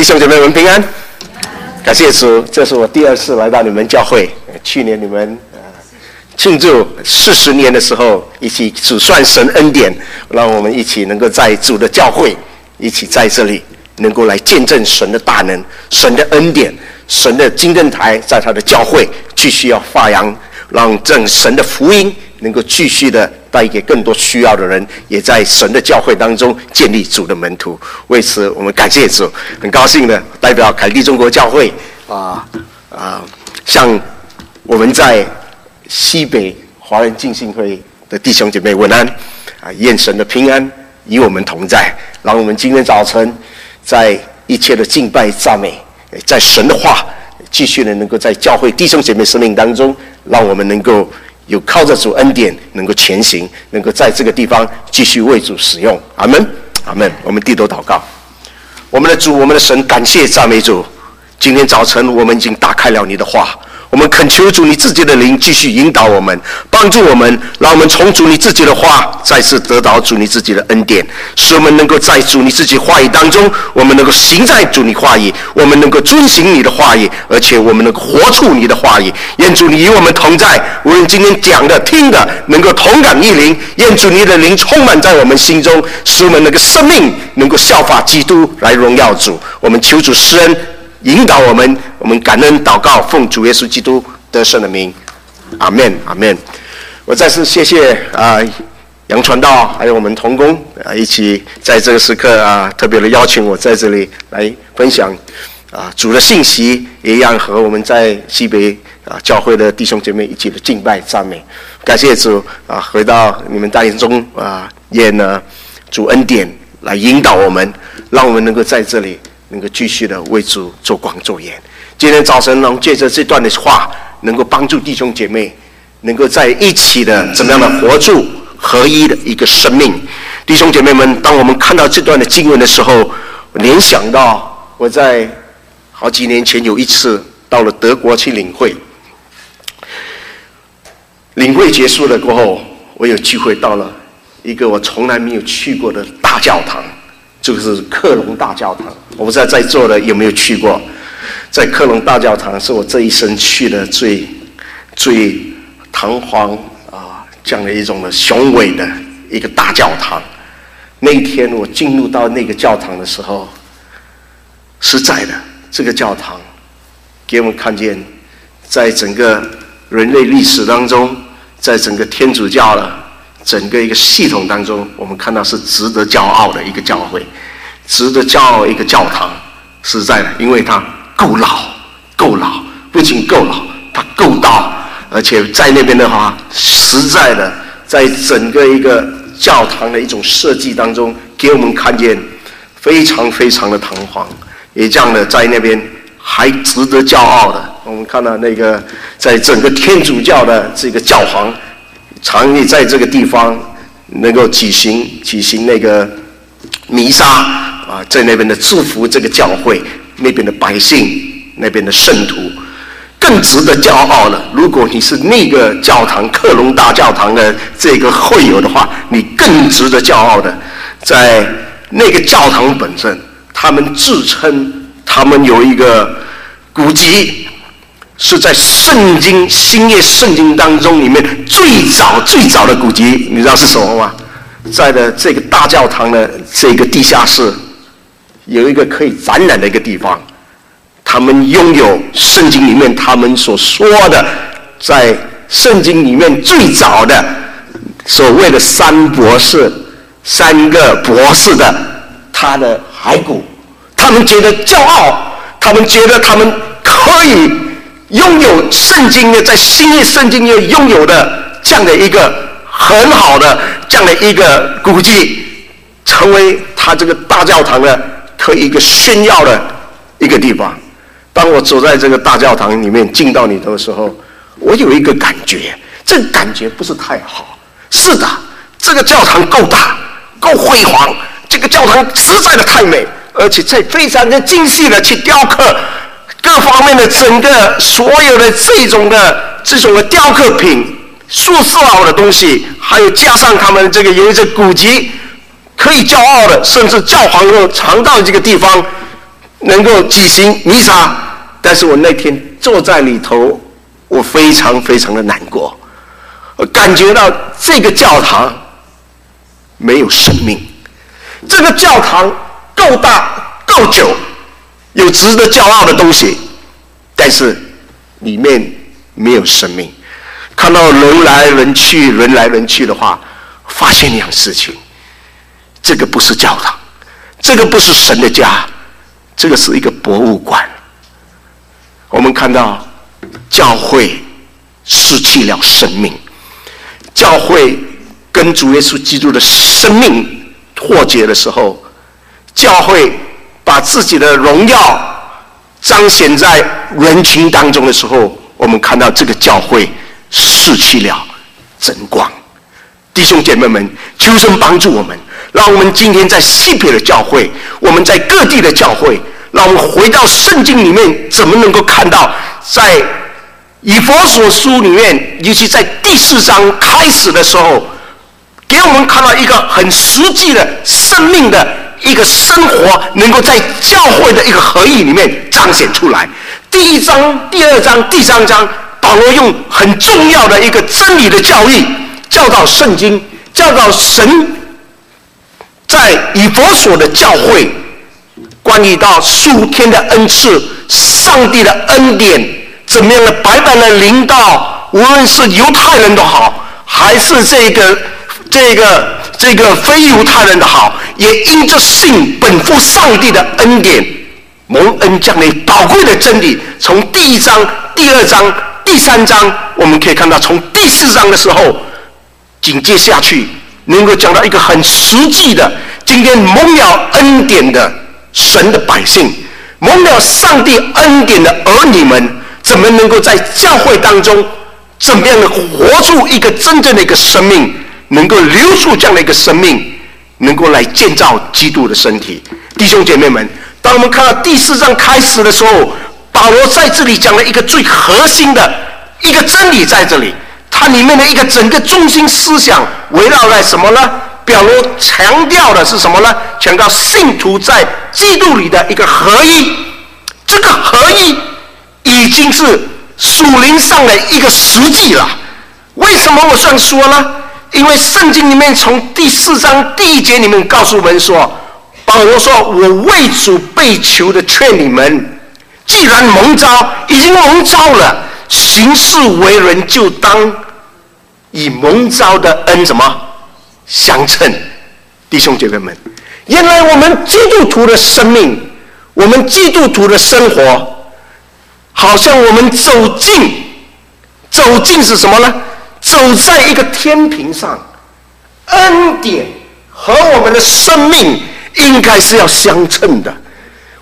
弟兄姐妹们平安，感谢主，这是我第二次来到你们教会。去年你们庆祝四十年的时候，一起数算神恩典，让我们一起能够在主的教会，一起在这里能够来见证神的大能、神的恩典、神的金灯台在他的教会继续要发扬，让正神的福音能够继续的。带给更多需要的人，也在神的教会当中建立主的门徒。为此，我们感谢主，很高兴的代表凯蒂中国教会啊啊，向我们在西北华人浸信会的弟兄姐妹问安啊，愿神的平安与我们同在。让我们今天早晨在一切的敬拜赞美，在神的话继续的能够在教会弟兄姐妹生命当中，让我们能够。有靠着主恩典能够前行，能够在这个地方继续为主使用。阿门，阿门。我们低头祷告，我们的主，我们的神，感谢赞美主。今天早晨，我们已经打开了你的话。我们恳求主，你自己的灵继续引导我们，帮助我们，让我们从主你自己的话再次得到主你自己的恩典，使我们能够在主你自己话语当中，我们能够行在主你话语，我们能够遵行你的话语，而且我们能够活出你的话语。愿主你与我们同在，无论今天讲的、听的，能够同感一灵。愿主你的灵充满在我们心中，使我们那个生命能够效法基督来荣耀主。我们求主施恩。引导我们，我们感恩祷告，奉主耶稣基督得胜的名，阿门，阿门。我再次谢谢啊杨传道，还有我们同工啊，一起在这个时刻啊，特别的邀请我在这里来分享啊主的信息，也一样和我们在西北啊教会的弟兄姐妹一起的敬拜赞美，感谢主啊，回到你们大营中啊，愿呢主恩典来引导我们，让我们能够在这里。能够继续的为主做光做盐。今天早晨能借着这段的话，能够帮助弟兄姐妹，能够在一起的怎么样的活出合一的一个生命。弟兄姐妹们，当我们看到这段的经文的时候，联想到我在好几年前有一次到了德国去领会，领会结束了过后，我有机会到了一个我从来没有去过的大教堂。就是克隆大教堂，我不知道在座的有没有去过。在克隆大教堂是我这一生去的最最堂皇啊，这样的一种的雄伟的一个大教堂。那一天我进入到那个教堂的时候，实在的，这个教堂给我们看见，在整个人类历史当中，在整个天主教了。整个一个系统当中，我们看到是值得骄傲的一个教会，值得骄傲一个教堂。实在的，因为它够老，够老，不仅够老，它够大，而且在那边的话，实在的，在整个一个教堂的一种设计当中，给我们看见非常非常的堂皇，也这样的在那边还值得骄傲的。我们看到那个在整个天主教的这个教皇。常以在这个地方能够举行举行那个弥撒啊，在那边的祝福这个教会那边的百姓那边的圣徒，更值得骄傲了。如果你是那个教堂克隆大教堂的这个会友的话，你更值得骄傲的。在那个教堂本身，他们自称他们有一个古籍。是在圣经新约圣经当中里面最早最早的古籍，你知道是什么吗？在的这个大教堂的这个地下室，有一个可以展览的一个地方。他们拥有圣经里面他们所说的，在圣经里面最早的所谓的三博士、三个博士的他的骸骨，他们觉得骄傲，他们觉得他们可以。拥有圣经的，在新约圣经里拥有的这样的一个很好的这样的一个古迹，成为他这个大教堂的可以一个炫耀的一个地方。当我走在这个大教堂里面进到里头的时候，我有一个感觉，这个感觉不是太好。是的，这个教堂够大，够辉煌，这个教堂实在的太美，而且在非常的精细的去雕刻。各方面的整个所有的这种的这种的雕刻品、塑塑好的东西，还有加上他们这个有一些古籍，可以骄傲的，甚至教皇又常到这个地方能够举行弥撒，但是我那天坐在里头，我非常非常的难过，我感觉到这个教堂没有生命，这个教堂够大够久，有值得骄傲的东西，但是里面没有生命。看到人来人去，人来人去的话，发现一样事情：这个不是教堂，这个不是神的家，这个是一个博物馆。我们看到教会失去了生命，教会跟主耶稣基督的生命脱节的时候，教会把自己的荣耀彰显在人群当中的时候，我们看到这个教会。失去了真光，弟兄姐妹们，求神帮助我们，让我们今天在西北的教会，我们在各地的教会，让我们回到圣经里面，怎么能够看到在以佛所书里面，尤其在第四章开始的时候，给我们看到一个很实际的生命的一个生活，能够在教会的一个合意里面彰显出来。第一章、第二章、第三章。保罗用很重要的一个真理的教育，教导圣经，教导神在以佛所的教会，关于到数天的恩赐，上帝的恩典怎么样的白白的临到，无论是犹太人都好，还是这个这个这个非犹太人的好，也因着信本乎上帝的恩典，蒙恩降临宝贵的真理，从第一章、第二章。第三章我们可以看到，从第四章的时候紧接下去，能够讲到一个很实际的，今天蒙了恩典的神的百姓，蒙了上帝恩典的儿女们，怎么能够在教会当中，怎么样的活出一个真正的一个生命，能够留住这样的一个生命，能够来建造基督的身体。弟兄姐妹们，当我们看到第四章开始的时候。保罗在这里讲了一个最核心的一个真理，在这里，它里面的一个整个中心思想围绕在什么呢？保罗强调的是什么呢？强调信徒在基督里的一个合一。这个合一已经是属灵上的一个实际了。为什么我这样说呢？因为圣经里面从第四章第一节里面告诉我们说，保罗说：“我为主被囚的，劝你们。”既然蒙召，已经蒙召了，行事为人就当以蒙召的恩什么相称？弟兄姐妹们，原来我们基督徒的生命，我们基督徒的生活，好像我们走进，走进是什么呢？走在一个天平上，恩典和我们的生命应该是要相称的。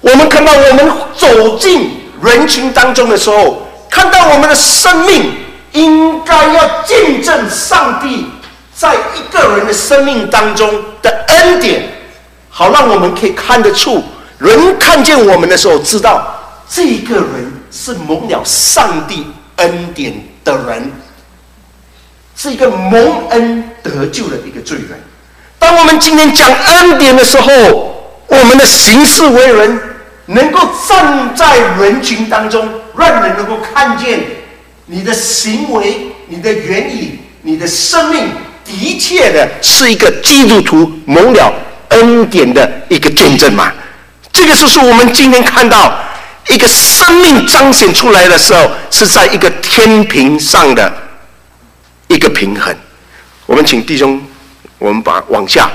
我们看到我们走进人群当中的时候，看到我们的生命应该要见证上帝在一个人的生命当中的恩典，好让我们可以看得出，人看见我们的时候，知道这个人是蒙了上帝恩典的人，是一个蒙恩得救的一个罪人。当我们今天讲恩典的时候，我们的行事为人，能够站在人群当中，让人能够看见你的行为、你的言语、你的生命，的确的是一个基督徒蒙了恩典的一个见证嘛？这个就是我们今天看到一个生命彰显出来的时候，是在一个天平上的一个平衡。我们请弟兄，我们把往下。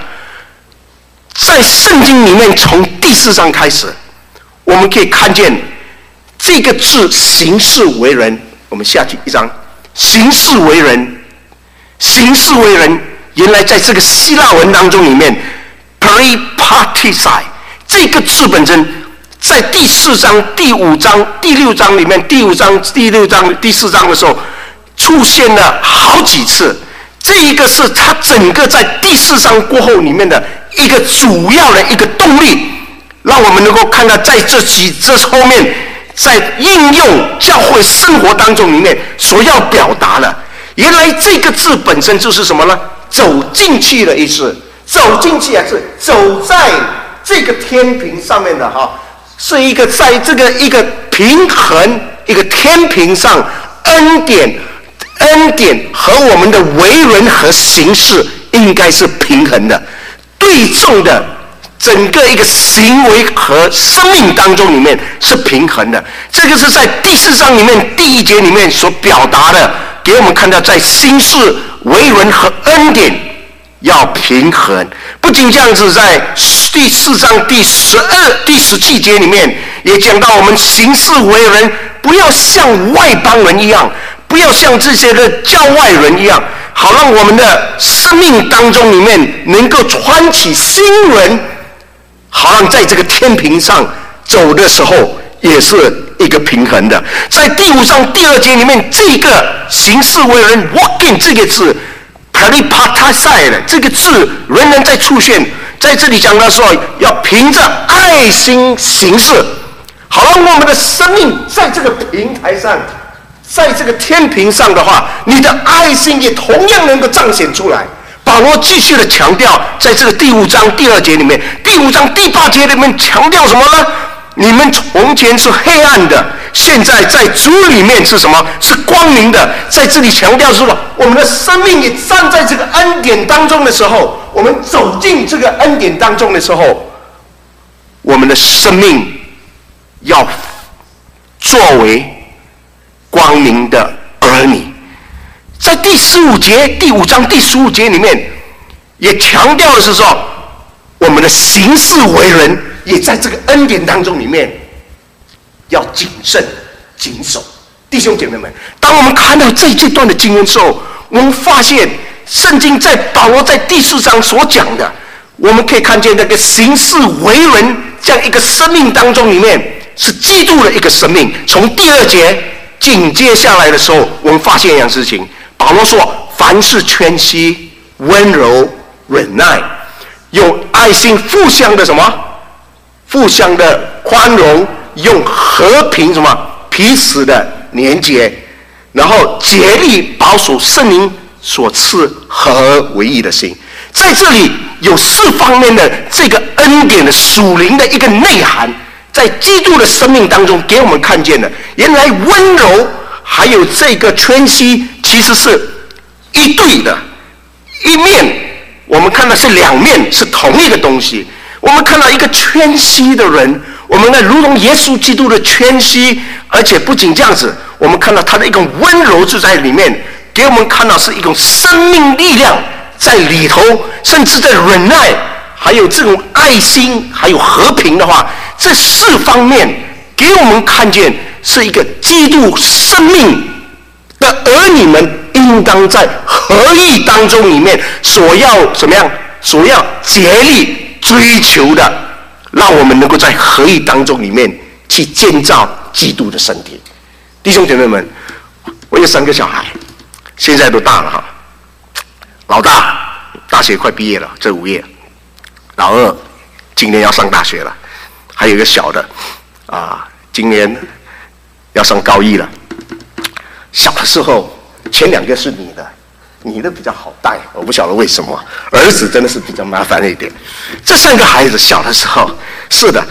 在圣经里面，从第四章开始，我们可以看见这个字“行事为人”。我们下去一章，“行事为人”，“行事为人”，原来在这个希腊文当中里面 p r e p a r t i s i 这个字本身，在第四章、第五章、第六章里面，第五章、第六章、第四章的时候，出现了好几次。这一个是他整个在第四章过后里面的一个主要的一个动力，让我们能够看到在这几这后面，在应用教会生活当中里面所要表达的，原来这个字本身就是什么呢？走进去的意思，走进去啊，是走在这个天平上面的哈，是一个在这个一个平衡一个天平上恩典恩典和我们的为人和行事应该是平衡的对重的。整个一个行为和生命当中里面是平衡的，这个是在第四章里面第一节里面所表达的，给我们看到在心事、为人和恩典要平衡。不仅这样子，在第四章第十二、第十七节里面也讲到，我们行事为人不要像外邦人一样，不要像这些的教外人一样，好让我们的生命当中里面能够穿起新闻。好让在这个天平上走的时候，也是一个平衡的。在第五章第二节里面，这个行事为人 “walking” 这个字 p a r i p a t a s a 的这个字仍然在出现。在这里讲到说，要凭着爱心行事，好让我们的生命在这个平台上，在这个天平上的话，你的爱心也同样能够彰显出来。保罗继续的强调，在这个第五章第二节里面，第五章第八节里面强调什么呢？你们从前是黑暗的，现在在主里面是什么？是光明的。在这里强调说，我们的生命也站在这个恩典当中的时候，我们走进这个恩典当中的时候，我们的生命要作为光明的儿女。在第十五节第五章第十五节里面，也强调的是说，我们的行事为人也在这个恩典当中里面要谨慎谨守。弟兄姐妹们，当我们看到这这段的经文之后，我们发现圣经在保罗在第四章所讲的，我们可以看见那个行事为人这样一个生命当中里面是基督的一个生命。从第二节紧接下来的时候，我们发现一样事情。保罗说：“凡事谦虚、温柔、忍耐，用爱心互相的什么？互相的宽容，用和平什么？彼此的连接，然后竭力保守圣灵所赐合为一的心。在这里有四方面的这个恩典的属灵的一个内涵，在基督的生命当中给我们看见的。原来温柔。”还有这个圈息，其实是一对的，一面我们看到是两面，是同一个东西。我们看到一个圈息的人，我们呢如同耶稣基督的圈息，而且不仅这样子，我们看到他的一种温柔就在里面，给我们看到是一种生命力量在里头，甚至在忍耐，还有这种爱心，还有和平的话，这四方面给我们看见。是一个基督生命的儿女们，应当在合意当中里面所要怎么样？所要竭力追求的，让我们能够在合意当中里面去建造基督的身体。弟兄姐妹们，我有三个小孩，现在都大了哈。老大大学快毕业了，这五月；老二今年要上大学了，还有一个小的啊，今年。要上高一了，小的时候前两个是你的，你的比较好带，我不晓得为什么。儿子真的是比较麻烦一点。这三个孩子小的时候是的，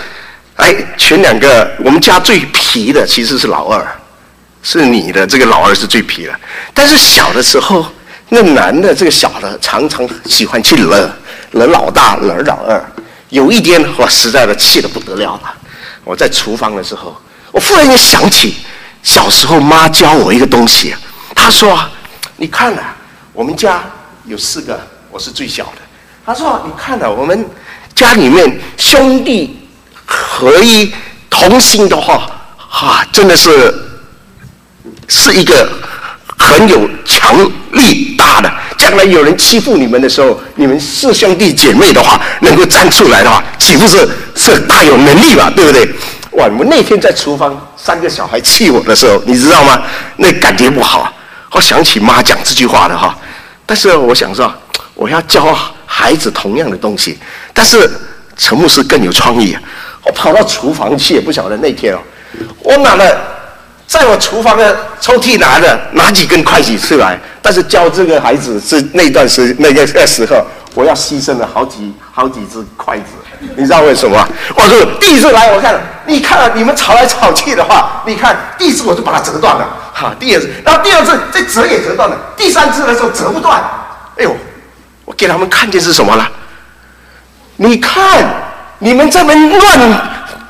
哎，前两个我们家最皮的其实是老二，是你的这个老二是最皮的。但是小的时候，那男的这个小的常常喜欢去惹惹老大，惹老二。有一天我实在的气得不得了了，我在厨房的时候。我忽然间想起小时候妈教我一个东西，她说：“你看啊，我们家有四个，我是最小的。她说：你看啊，我们家里面兄弟合一同心的话，哈，真的是是一个很有强力大的。将来有人欺负你们的时候，你们四兄弟姐妹的话能够站出来的话，岂不是是大有能力嘛？对不对？”哇！我那天在厨房，三个小孩气我的时候，你知道吗？那感觉不好。我想起妈讲这句话的哈，但是我想说，我要教孩子同样的东西。但是陈牧师更有创意啊，我跑到厨房去，也不晓得那天哦，我拿了，在我厨房的抽屉拿了拿几根筷子出来。但是教这个孩子是那段时那个那时候，我要牺牲了好几好几只筷子，你知道为什么？我说第一次来，我看，你看你们吵来吵去的话，你看第一次我就把它折断了，哈，第二次，然后第二次再折也折断了，第三次的时候折不断，哎呦，我给他们看见是什么了？你看你们这边乱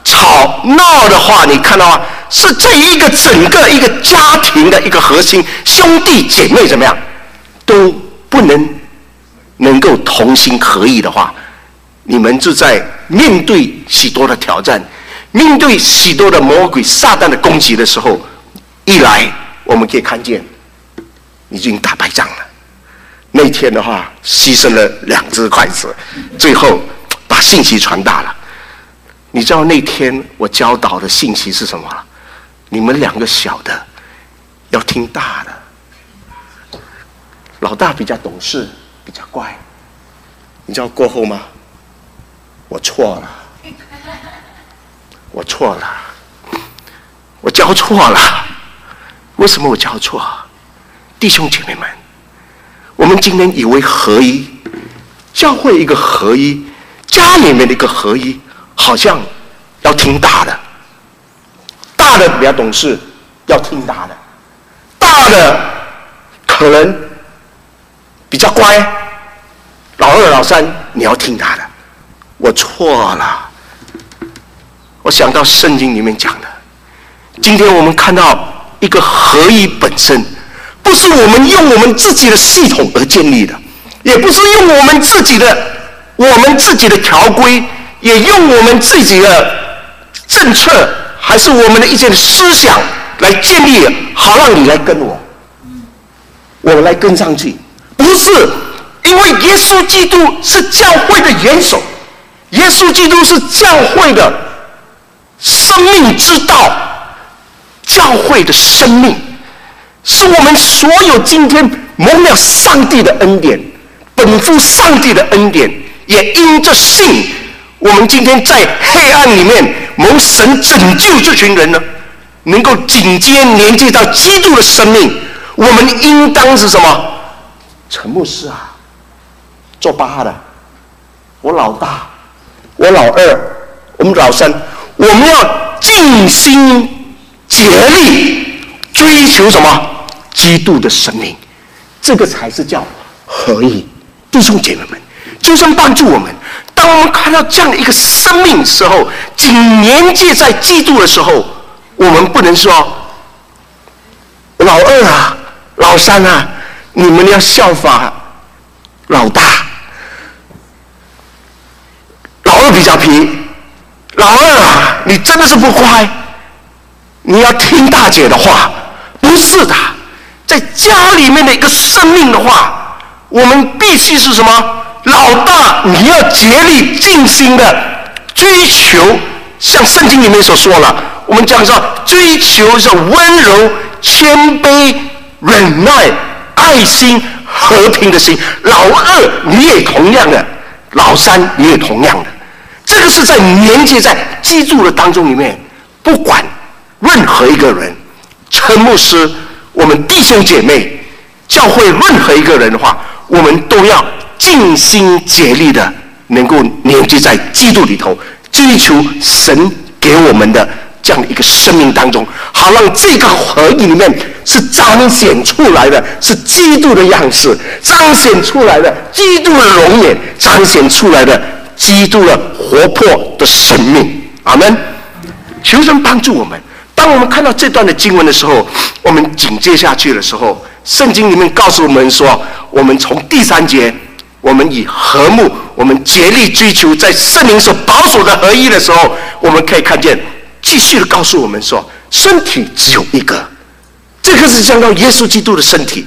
吵闹的话，你看到吗？是这一个整个一个家庭的一个核心，兄弟姐妹怎么样都不能。能够同心合意的话，你们就在面对许多的挑战，面对许多的魔鬼撒旦的攻击的时候，一来我们可以看见，已经打败仗了。那天的话，牺牲了两只筷子，最后把信息传达了。你知道那天我教导的信息是什么？你们两个小的要听大的，老大比较懂事。比较乖，你知道过后吗？我错了，我错了，我教错了。为什么我教错？弟兄姐妹们，我们今天以为合一，教会一个合一，家里面的一个合一，好像要听大的，大的比较懂事，要听大的，大的可能。比较乖，老二、老三，你要听他的。我错了，我想到圣经里面讲的。今天我们看到一个合一本身，不是我们用我们自己的系统而建立的，也不是用我们自己的我们自己的条规，也用我们自己的政策，还是我们的一些思想来建立，好让你来跟我，我来跟上去。不是，因为耶稣基督是教会的元首，耶稣基督是教会的生命之道，教会的生命是我们所有今天蒙了上帝的恩典，本乎上帝的恩典，也因着信，我们今天在黑暗里面蒙神拯救这群人呢，能够紧接连接到基督的生命，我们应当是什么？陈牧师啊，做八的，我老大，我老二，我们老三，我们要尽心竭力追求什么？基督的生命，这个才是叫合一。弟兄姐妹们，就算帮助我们，当我们看到这样的一个生命时候，紧连接在基督的时候，我们不能说老二啊，老三啊。你们要效法老大，老二比较皮。老二啊，你真的是不乖，你要听大姐的话。不是的，在家里面的一个生命的话，我们必须是什么？老大，你要竭力尽心的追求，像圣经里面所说了，我们讲说追求是温柔、谦卑、忍耐。爱心、和平的心，老二你也同样的，老三你也同样的，这个是在连接在基督的当中里面，不管任何一个人，陈牧师，我们弟兄姐妹，教会任何一个人的话，我们都要尽心竭力的，能够凝聚在基督里头，追求神给我们的。这样的一个生命当中，好让这个合影里面是彰显出来的，是基督的样式，彰显出来的基督的容颜，彰显出来的基督的活泼的生命。阿门。求神帮助我们。当我们看到这段的经文的时候，我们紧接下去的时候，圣经里面告诉我们说，我们从第三节，我们以和睦，我们竭力追求在圣灵所保守的合一的时候，我们可以看见。继续的告诉我们说，身体只有一个，这个是讲到耶稣基督的身体，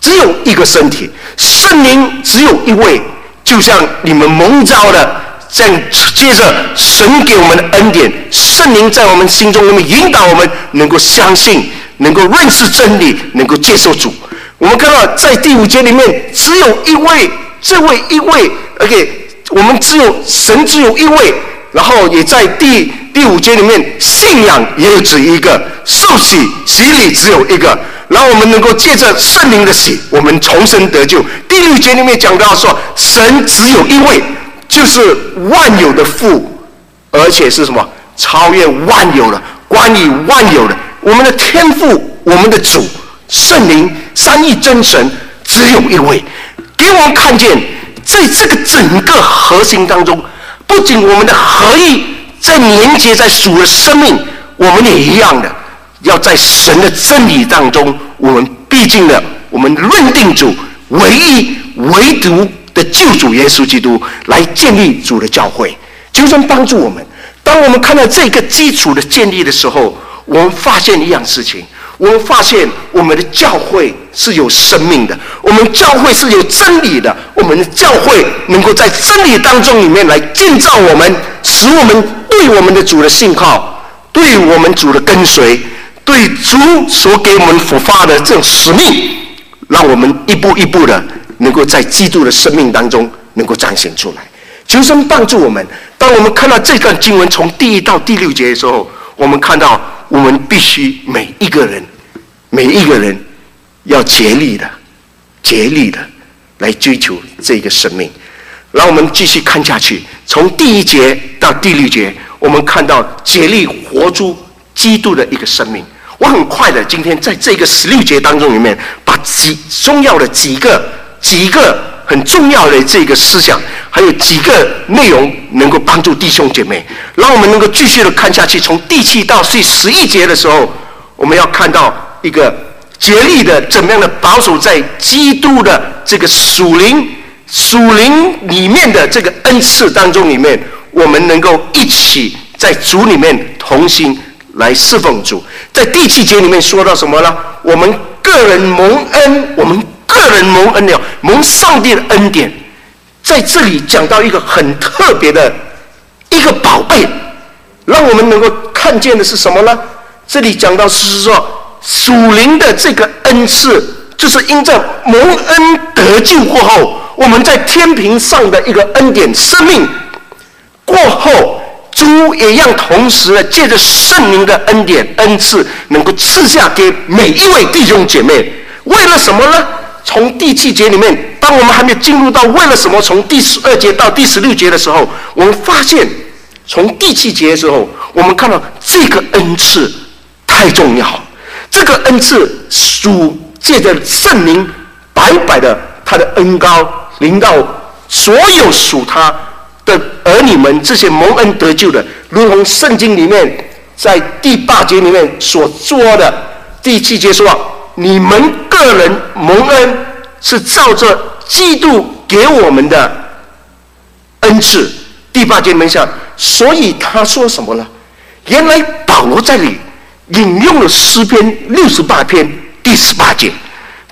只有一个身体，圣灵只有一位，就像你们蒙召的，这样接着神给我们的恩典，圣灵在我们心中，那么引导我们能够相信，能够认识真理，能够接受主。我们看到在第五节里面，只有一位，这位一位，OK，我们只有神只有一位。然后也在第第五节里面，信仰也有只一个，受洗洗礼只有一个。然后我们能够借着圣灵的洗，我们重生得救。第六节里面讲到说，神只有一位，就是万有的父，而且是什么？超越万有的，关于万有的，我们的天父，我们的主，圣灵，三一真神，只有一位，给我们看见，在这个整个核心当中，不仅我们的合一在连接在主的生命，我们也一样的，要在神的真理当中，我们毕竟呢，我们认定主唯一唯独的救主耶稣基督来建立主的教会，就算帮助我们。当我们看到这个基础的建立的时候，我们发现一样事情：我们发现我们的教会是有生命的，我们教会是有真理的，我们的教会能够在真理当中里面来建造我们，使我们对我们的主的信号，对我们主的跟随，对主所给我们所发的这种使命，让我们一步一步的能够在基督的生命当中能够彰显出来。求神帮助我们。当我们看到这段经文从第一到第六节的时候，我们看到我们必须每一个人，每一个人要竭力的、竭力的来追求这个生命。让我们继续看下去，从第一节到第六节，我们看到竭力活出基督的一个生命。我很快的，今天在这个十六节当中里面，把几重要的几个几个。很重要的这个思想，还有几个内容能够帮助弟兄姐妹，让我们能够继续的看下去。从第七到第十一节的时候，我们要看到一个竭力的怎么样的保守在基督的这个属灵属灵里面的这个恩赐当中里面，我们能够一起在主里面同心来侍奉主。在第七节里面说到什么呢？我们个人蒙恩，我们。个人蒙恩了，蒙上帝的恩典，在这里讲到一个很特别的一个宝贝，让我们能够看见的是什么呢？这里讲到是说属灵的这个恩赐，就是因着蒙恩得救过后，我们在天平上的一个恩典生命过后，主也让同时呢，借着圣灵的恩典恩赐，能够赐下给每一位弟兄姐妹，为了什么呢？从第七节里面，当我们还没有进入到为了什么，从第十二节到第十六节的时候，我们发现，从第七节的时候，我们看到这个恩赐太重要。这个恩赐属借着圣灵白白的他的恩高临到所有属他的儿女们，这些蒙恩得救的，如同圣经里面在第八节里面所说的，第七节说。你们个人蒙恩是照着基督给我们的恩赐，第八节门下，所以他说什么呢？原来保罗在里引用了诗篇六十八篇第十八节，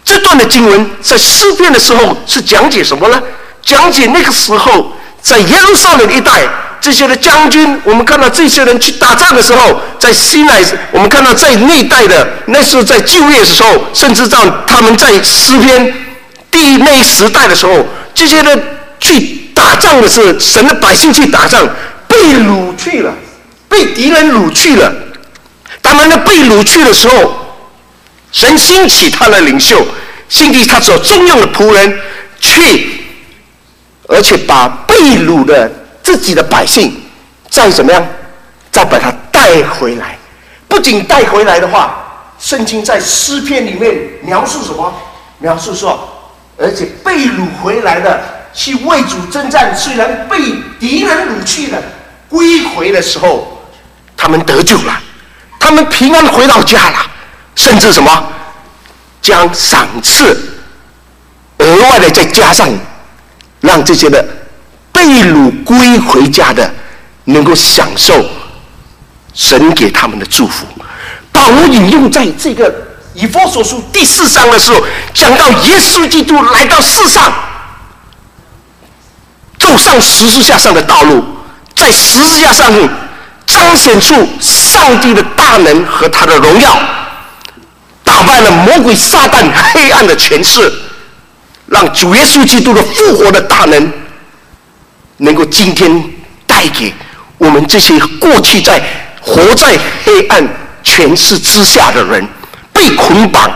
这段的经文在诗篇的时候是讲解什么呢？讲解那个时候在耶路撒冷一带。这些的将军，我们看到这些人去打仗的时候，在西奈，我们看到在那一带的，那时候在就业的时候，甚至到他们在诗篇第那时代的时候，这些人去打仗的是神的百姓去打仗，被掳去了，被敌人掳去了。他们呢被掳去的时候，神兴起他的领袖，兴起他所重用的仆人去，而且把被掳的。自己的百姓，再怎么样，再把他带回来。不仅带回来的话，圣经在诗篇里面描述什么？描述说，而且被掳回来的去为主征战，虽然被敌人掳去了，归回的时候，他们得救了，他们平安回到家了，甚至什么，将赏赐额外的再加上，让这些的。被掳归回家的，能够享受神给他们的祝福。保罗引用在这个以弗所书第四章的时候，讲到耶稣基督来到世上，走上十字架上的道路，在十字架上面彰显出上帝的大能和他的荣耀，打败了魔鬼撒旦黑暗的权势，让主耶稣基督的复活的大能。能够今天带给我们这些过去在活在黑暗权势之下的人，被捆绑、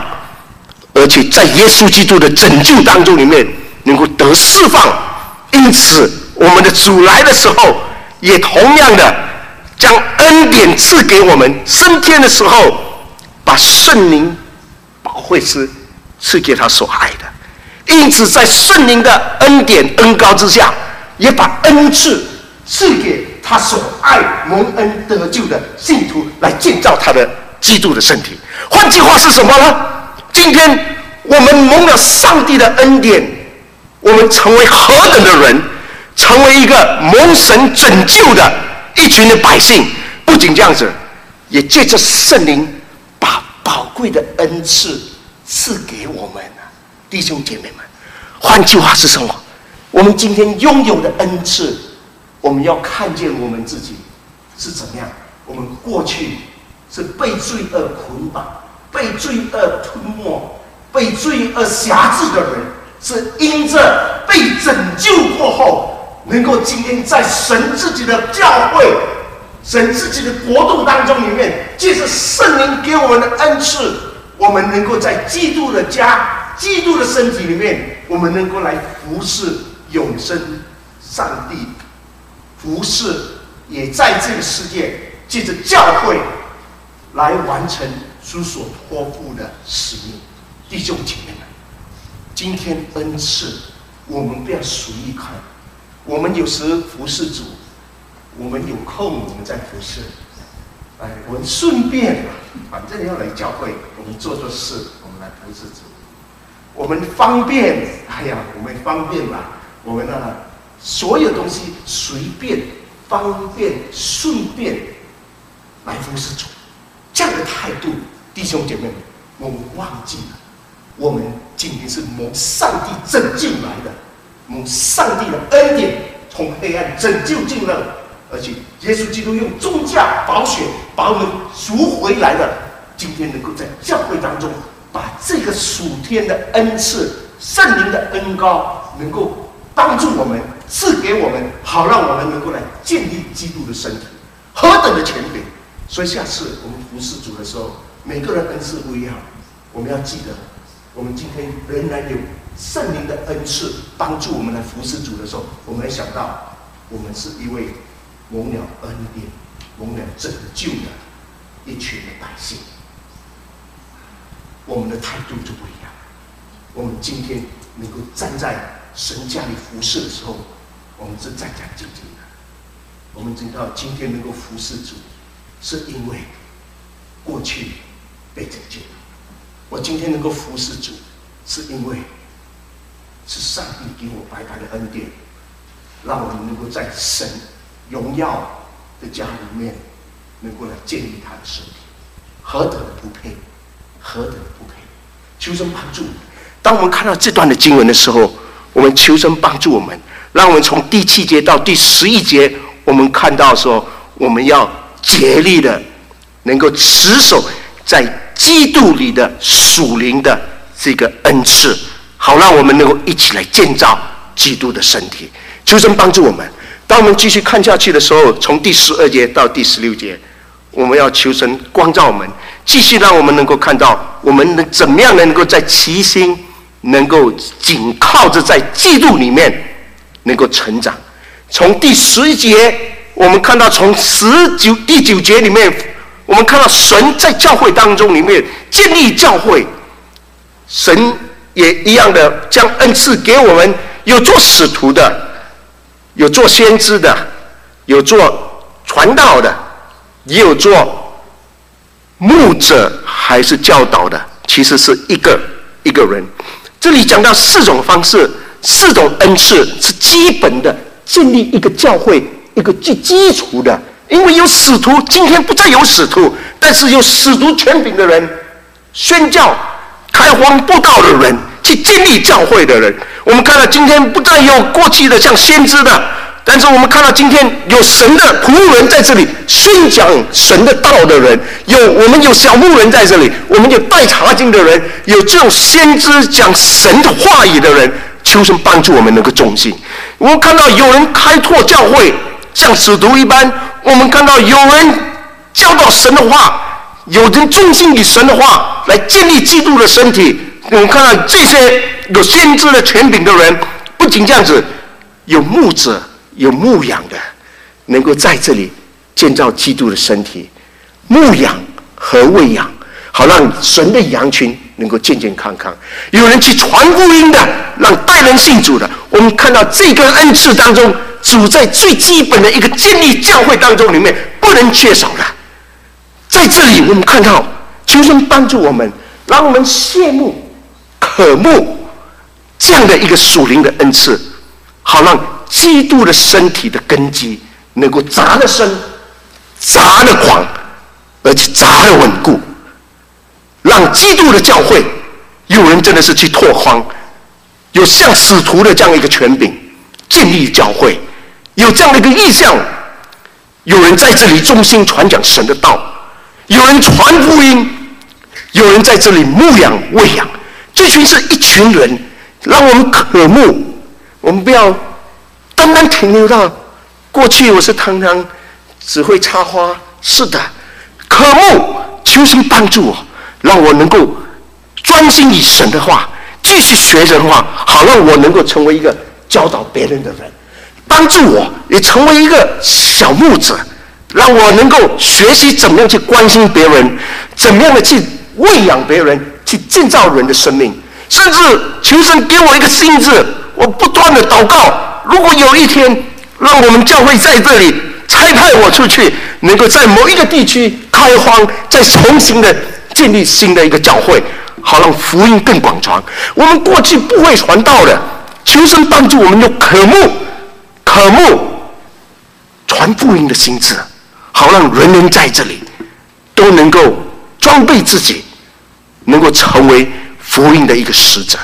而且在耶稣基督的拯救当中里面能够得释放。因此，我们的主来的时候，也同样的将恩典赐给我们。升天的时候，把圣灵保惠师赐给他所爱的。因此，在圣灵的恩典恩高之下，也把恩赐赐给他所爱蒙恩得救的信徒，来建造他的基督的身体。换句话是什么呢？今天我们蒙了上帝的恩典，我们成为何等的人？成为一个蒙神拯救的一群的百姓。不仅这样子，也借着圣灵把宝贵的恩赐赐给我们。弟兄姐妹们，换句话是什么？我们今天拥有的恩赐，我们要看见我们自己是怎么样。我们过去是被罪恶捆绑、被罪恶吞没、被罪恶辖制的人，是因着被拯救过后，能够今天在神自己的教会、神自己的国度当中里面，借着圣灵给我们的恩赐，我们能够在基督的家。基督的身体里面，我们能够来服侍永生上帝，服侍也在这个世界借着教会来完成主所托付的使命。弟兄姐妹们，今天恩赐我们不要随意看，我们有时服侍主，我们有空我们在服侍，哎，我们顺便反正要来教会，我们做做事，我们来服侍主。我们方便，哎呀，我们方便嘛，我们呢，所有东西随便、方便、顺便来服侍主，这样的态度，弟兄姐妹们，我们忘记了，我们今天是蒙上帝拯救来的，我们上帝的恩典从黑暗拯救进了，而且耶稣基督用重价宝血把我们赎回来了，今天能够在教会当中。把这个属天的恩赐、圣灵的恩高，能够帮助我们赐给我们，好让我们能够来建立基督的身体，何等的权柄！所以下次我们服侍主的时候，每个人恩赐不一样，我们要记得，我们今天仍然有圣灵的恩赐帮助我们来服侍主的时候，我们要想到，我们是一位蒙了恩典、蒙了拯救的一群的百姓。我们的态度就不一样。我们今天能够站在神家里服侍的时候，我们是战战兢兢的。我们知道今天能够服侍主，是因为过去被拯救。我今天能够服侍主，是因为是上帝给我白白的恩典，让我们能够在神荣耀的家里面，能够来建立他的身体，何等的不配！何等不配！求神帮助。当我们看到这段的经文的时候，我们求神帮助我们，让我们从第七节到第十一节，我们看到说，我们要竭力的，能够持守在基督里的属灵的这个恩赐，好让我们能够一起来建造基督的身体。求神帮助我们。当我们继续看下去的时候，从第十二节到第十六节，我们要求神光照我们。继续让我们能够看到，我们能怎么样能够在齐心，能够紧靠着在基督里面能够成长。从第十节，我们看到从十九第九节里面，我们看到神在教会当中里面建立教会，神也一样的将恩赐给我们，有做使徒的，有做先知的，有做传道的，也有做。牧者还是教导的，其实是一个一个人。这里讲到四种方式，四种恩赐是基本的，建立一个教会一个最基础的。因为有使徒，今天不再有使徒，但是有使徒权柄的人，宣教、开荒布道的人，去建立教会的人。我们看到今天不再有过去的像先知的。但是我们看到今天有神的仆人在这里宣讲神的道的人，有我们有小牧人在这里，我们有带查经的人，有这种先知讲神的话语的人，求神帮助我们能够忠心。我们看到有人开拓教会，像使徒一般；我们看到有人教导神的话，有人忠心于神的话，来建立基督的身体。我们看到这些有先知的权柄的人，不仅这样子，有牧者、有牧养的，能够在这里建造基督的身体，牧养和喂养，好让神的羊群能够健健康康。有人去传福音的，让带人信主的。我们看到这个恩赐当中，主在最基本的一个建立教会当中里面不能缺少的。在这里，我们看到求神帮助我们，让我们羡慕。渴慕这样的一个属灵的恩赐，好让基督的身体的根基能够扎得深、扎得广，而且扎得稳固。让基督的教会有人真的是去拓荒，有像使徒的这样一个权柄，建立教会，有这样的一个意向，有人在这里忠心传讲神的道，有人传福音，有人在这里牧养喂养。这群是一群人，让我们渴慕。我们不要单单停留到过去。我是堂堂只会插花，是的，渴慕求神帮助我，让我能够专心以神的话，继续学神话，好让我能够成为一个教导别人的人，帮助我也成为一个小牧者，让我能够学习怎么样去关心别人，怎么样的去喂养别人。去建造人的生命，甚至求神给我一个心智，我不断的祷告。如果有一天，让我们教会在这里差派我出去，能够在某一个地区开荒，再重新的建立新的一个教会，好让福音更广传。我们过去不会传道的，求神帮助我们用渴慕、渴慕传福音的心智，好让人人在这里都能够装备自己。能够成为福音的一个使者，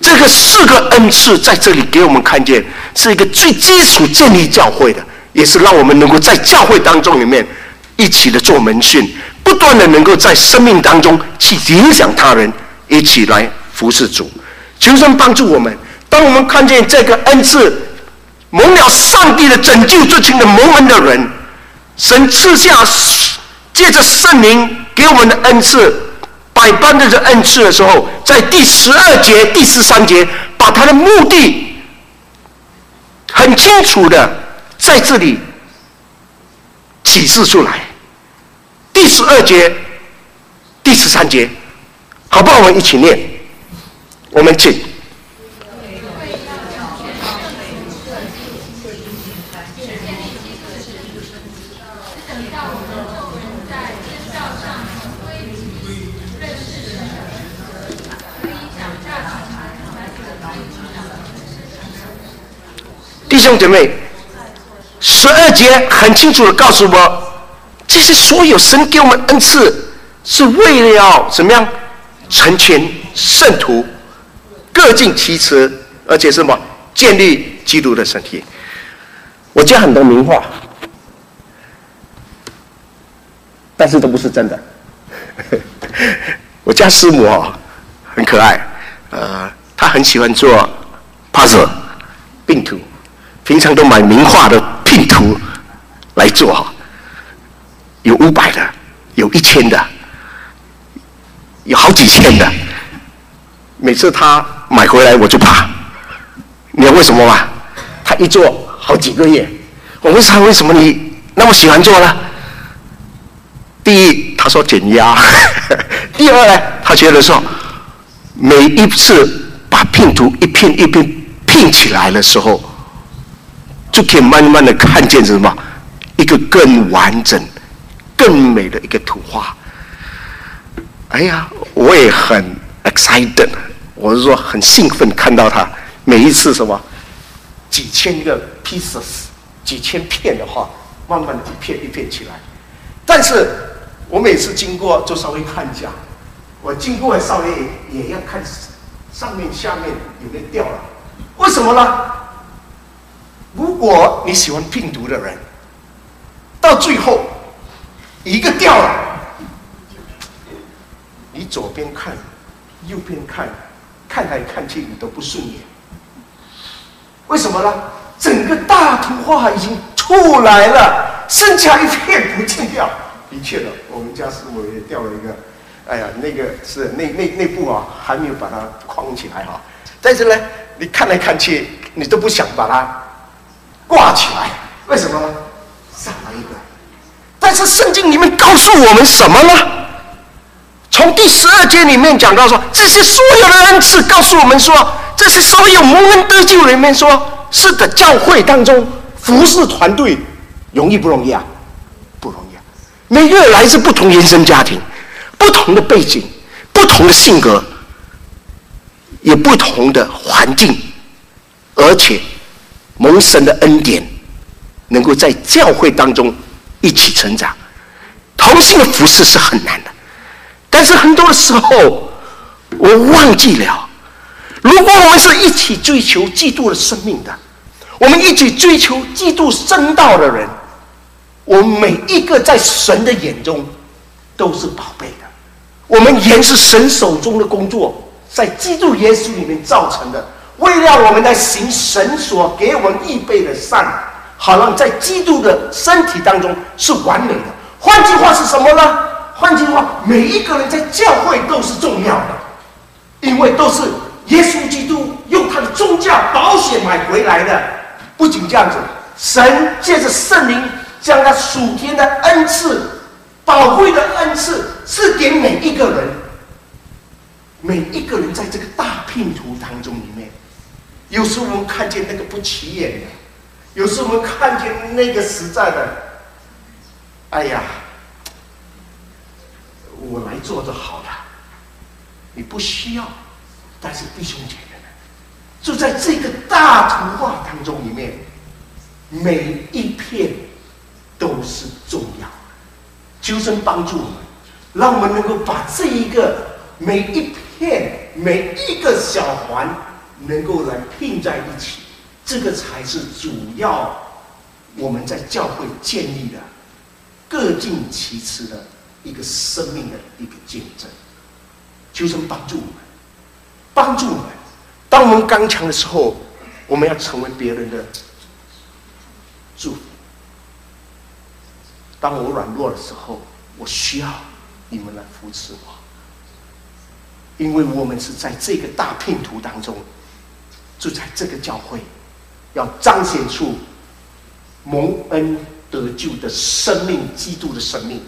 这个四个恩赐在这里给我们看见，是一个最基础建立教会的，也是让我们能够在教会当中里面一起的做门训，不断的能够在生命当中去影响他人，一起来服侍主。求神帮助我们，当我们看见这个恩赐蒙了上帝的拯救之情的蒙恩的人，神赐下借着圣灵给我们的恩赐。百般的这恩赐的时候，在第十二节、第十三节，把他的目的很清楚的在这里启示出来。第十二节、第十三节，好不好？我们一起念，我们请。弟兄姐妹，十二节很清楚的告诉我，这些所有神给我们恩赐，是为了要怎么样成全圣徒，各尽其职，而且什么建立基督的身体。我讲很多名话，但是都不是真的。我家师母啊，很可爱，呃，她很喜欢做 puzzle 病图。平常都买名画的拼图来做，有五百的，有一千的，有好几千的。每次他买回来我就怕，你知道为什么吗？他一做好几个月。我问他为什么你那么喜欢做呢？第一，他说减压；第二呢，他觉得说每一次把拼图一片一片拼起来的时候。就可以慢慢的看见什么，一个更完整、更美的一个图画。哎呀，我也很 excited，我是说很兴奋看到他每一次什么几千个 pieces，几千片的话，慢慢一片一片起来。但是我每次经过就稍微看一下，我经过稍微也要看上面下面有没有掉了，为什么呢？如果你喜欢拼图的人，到最后一个掉了，你左边看，右边看，看来看去你都不顺眼。为什么呢？整个大图画已经出来了，剩下一片不见掉。的确了，我们家师傅也掉了一个哎呀，那个是那那那部啊，还没有把它框起来哈。但是呢，你看来看去，你都不想把它挂起来，为什么？少了一个。但是圣经里面告诉我们什么呢？从第十二节里面讲到说，这些所有的恩赐告诉我们说，这些所有蒙恩得救里面说，是的，教会当中服侍团队容易不容易啊？不容易啊！每个人来自不同原生家庭。不同的背景，不同的性格，有不同的环境，而且蒙神的恩典，能够在教会当中一起成长。同性的服饰是很难的，但是很多的时候，我忘记了，如果我们是一起追求基督的生命的，我们一起追求基督圣道的人，我们每一个在神的眼中都是宝贝的。我们原是神手中的工作，在基督耶稣里面造成的，为了我们来行神所给我们预备的善，好让在基督的身体当中是完美的。换句话是什么呢？换句话，每一个人在教会都是重要的，因为都是耶稣基督用他的宗教保险买回来的。不仅这样子，神借着圣灵将他属天的恩赐。宝贵的恩赐赐给每一个人，每一个人在这个大拼图当中里面，有时候我们看见那个不起眼的，有时候我们看见那个实在的，哎呀，我来做就好了，你不需要，但是弟兄姐妹们，就在这个大图画当中里面，每一片都是重要的。求神帮助我们，让我们能够把这一个每一片、每一个小环能够来拼在一起，这个才是主要我们在教会建立的各尽其职的一个生命的一个见证。求神帮助我们，帮助我们。当我们刚强的时候，我们要成为别人的祝福。当我软弱的时候，我需要你们来扶持我，因为我们是在这个大拼图当中，就在这个教会，要彰显出蒙恩得救的生命，基督的生命，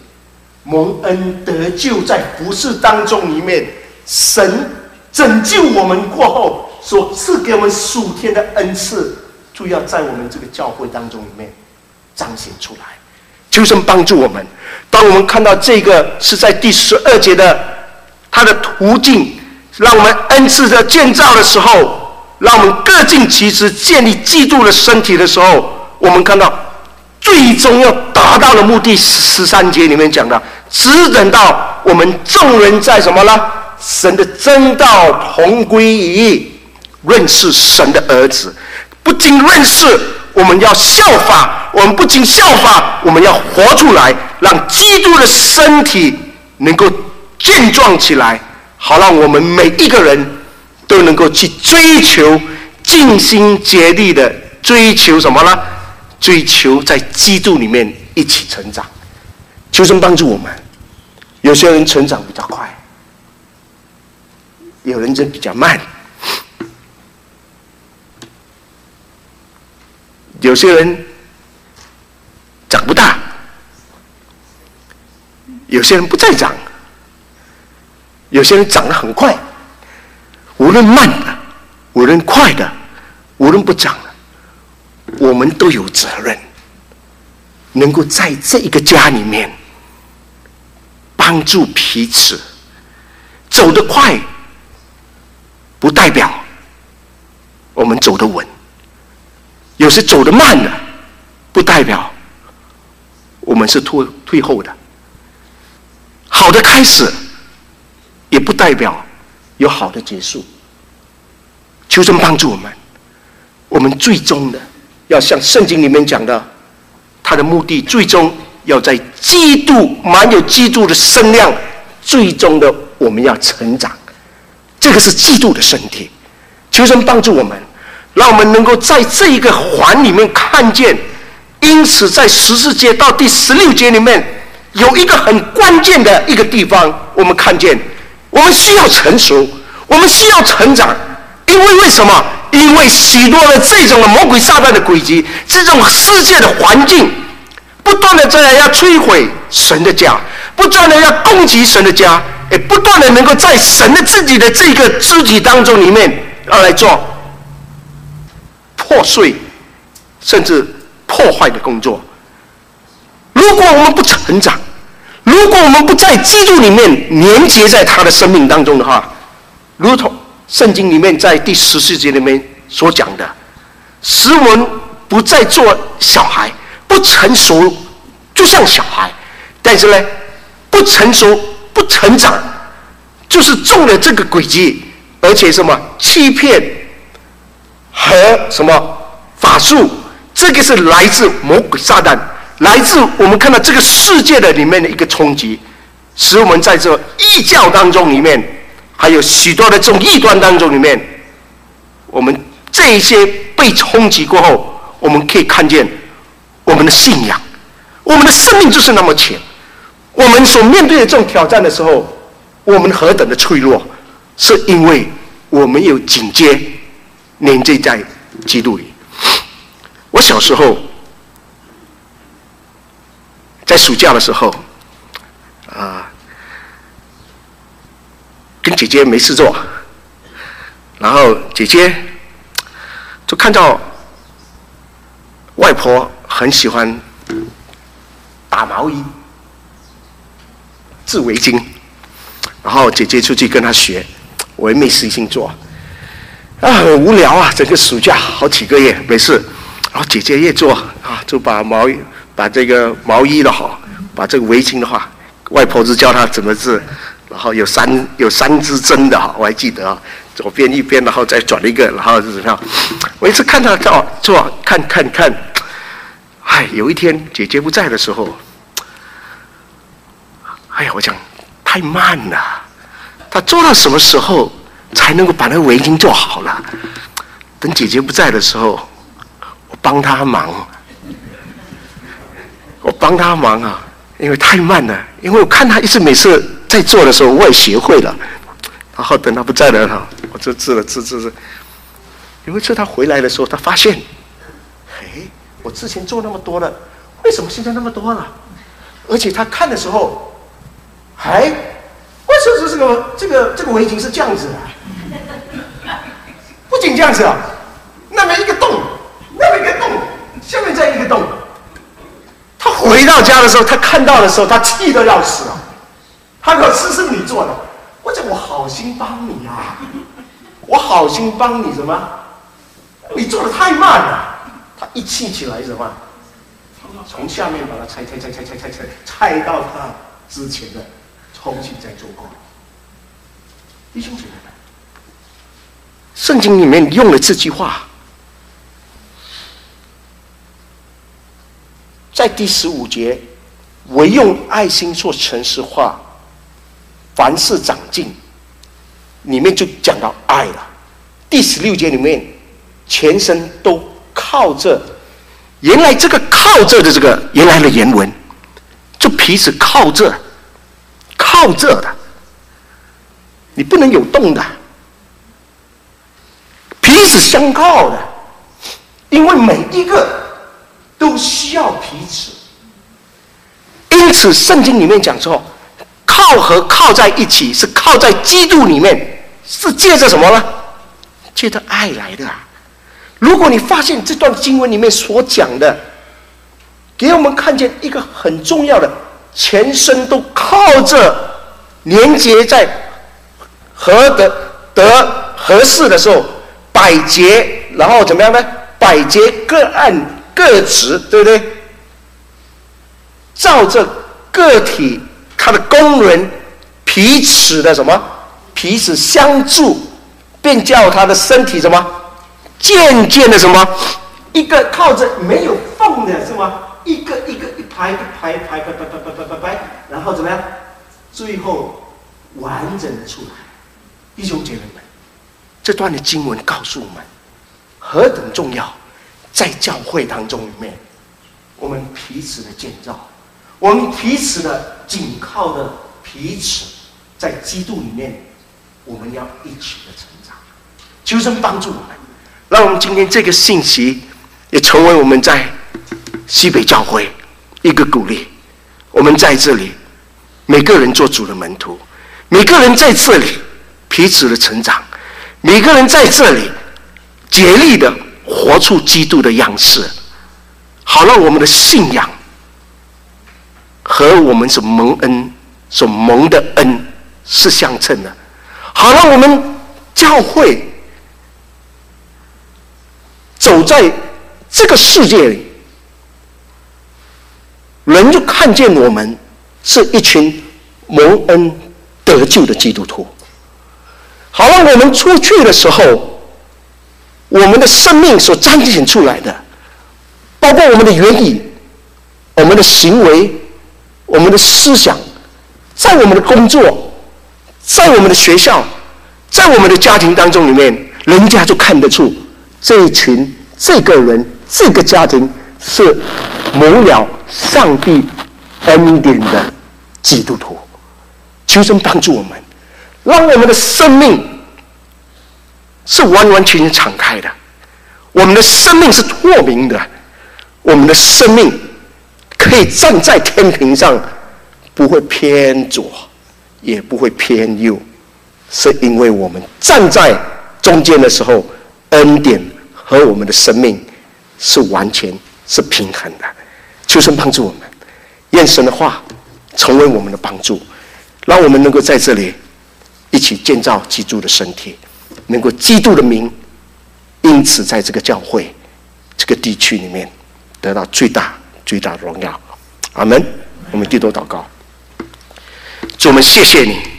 蒙恩得救在服饰当中里面，神拯救我们过后所赐给我们数天的恩赐，就要在我们这个教会当中里面彰显出来。求神帮助我们。当我们看到这个是在第十二节的它的途径，让我们恩赐的建造的时候，让我们各尽其职，建立基督的身体的时候，我们看到最终要达到的目的，十三节里面讲的，只等到我们众人在什么呢？神的真道同归于一，认识神的儿子，不仅认识。我们要效法，我们不仅效法，我们要活出来，让基督的身体能够健壮起来，好让我们每一个人都能够去追求、尽心竭力的追求什么呢？追求在基督里面一起成长。求神帮助我们。有些人成长比较快，有人则比较慢。有些人长不大，有些人不再长，有些人长得很快。无论慢的，无论快的，无论不长的，我们都有责任，能够在这一个家里面帮助彼此。走得快，不代表我们走得稳。有时走得慢的，不代表我们是退退后的；好的开始，也不代表有好的结束。求神帮助我们，我们最终的要像圣经里面讲的，他的目的最终要在基督满有基督的声量，最终的我们要成长。这个是基督的身体。求神帮助我们。让我们能够在这一个环里面看见，因此在十四节到第十六节里面，有一个很关键的一个地方，我们看见，我们需要成熟，我们需要成长，因为为什么？因为许多的这种的魔鬼撒旦的诡计，这种世界的环境，不断的在要摧毁神的家，不断的要攻击神的家，也不断的能够在神的自己的这个肢体当中里面要来做破碎，甚至破坏的工作。如果我们不成长，如果我们不在基督里面连接在他的生命当中的话，如同圣经里面在第十四节里面所讲的，使我们不再做小孩，不成熟，就像小孩，但是呢，不成熟、不成长，就是中了这个诡计，而且什么欺骗和什么法术，这个是来自魔鬼撒旦。来自我们看到这个世界的里面的一个冲击，使我们在这异教当中里面，还有许多的这种异端当中里面，我们这一些被冲击过后，我们可以看见我们的信仰，我们的生命就是那么浅。我们所面对的这种挑战的时候，我们何等的脆弱，是因为我们有警戒连接在基督里。我小时候。在暑假的时候，啊，跟姐姐没事做，然后姐姐就看到外婆很喜欢打毛衣、织围巾，然后姐姐出去跟她学，我也没事情做，啊，很无聊啊，整个暑假好几个月没事，然后姐姐也做啊，就把毛衣。把这个毛衣的好，把这个围巾的话，外婆子教他怎么织，然后有三有三支针的哈，我还记得啊，左边一边，然后再转一个，然后是怎么样？我一次看他做做看看看，哎，有一天姐姐不在的时候，哎呀，我讲太慢了，他做到什么时候才能够把那个围巾做好了？等姐姐不在的时候，我帮他忙。我帮他忙啊，因为太慢了。因为我看他一直每次在做的时候，我也学会了。然后等他不在了哈，我就治了治治治。有一次他回来的时候，他发现，嘿，我之前做那么多了，为什么现在那么多了？而且他看的时候，还为什么这个这个这个围巾是这样子的？不仅这样子啊，那边一个洞，那边一个洞，下面再一个洞。到家的时候，他看到的时候，他气得要死啊！他说：“是是你做的。”我讲：“我好心帮你啊，我好心帮你什么？你做的太慢了。”他一气起来什么？从下面把它拆拆拆拆拆拆拆，拆到他之前的重新再做过。弟兄姐妹，圣经里面用了这句话。在第十五节，唯用爱心做诚实话，凡事长进，里面就讲到爱了。第十六节里面，全身都靠着，原来这个靠着的这个原来的原文，就彼此靠着，靠着的，你不能有动的，彼此相靠的，因为每一个。都需要彼此，因此圣经里面讲说，靠和靠在一起是靠在基督里面，是借着什么呢？借着爱来的。如果你发现这段经文里面所讲的，给我们看见一个很重要的，全身都靠着连接在合得得合适的时候，百结，然后怎么样呢？百结各按。各职对不对？照着个体他的功能彼此的什么彼此相助，便叫他的身体什么渐渐的什么一个靠着没有缝的是吗？一个一个一排一排排排排排排排排，然后怎么样？最后完整的出来。弟兄姐妹们，这段的经文告诉我们何等重要。在教会当中里面，我们彼此的建造，我们彼此的紧靠的彼此，在基督里面，我们要一起的成长。求神帮助我们，让我们今天这个信息也成为我们在西北教会一个鼓励。我们在这里，每个人做主的门徒，每个人在这里彼此的成长，每个人在这里竭力的活出基督的样式，好让我们的信仰和我们所蒙恩、所蒙的恩是相称的，好让我们教会。走在这个世界里，人就看见我们是一群蒙恩得救的基督徒。好让，我们出去的时候，我们的生命所彰显出来的，包括我们的言语、我们的行为、我们的思想，在我们的工作，在我们的学校，在我们的家庭当中里面，人家就看得出。这一群、这个人、这个家庭是蒙了上帝恩典的基督徒，求神帮助我们，让我们的生命是完完全全敞开的，我们的生命是透明的，我们的生命可以站在天平上，不会偏左，也不会偏右，是因为我们站在中间的时候，恩典。和我们的生命是完全是平衡的，求神帮助我们，愿神的话成为我们的帮助，让我们能够在这里一起建造基督的身体，能够基督的名因此在这个教会这个地区里面得到最大最大的荣耀。阿门。我们低头祷告，主，我们谢谢你。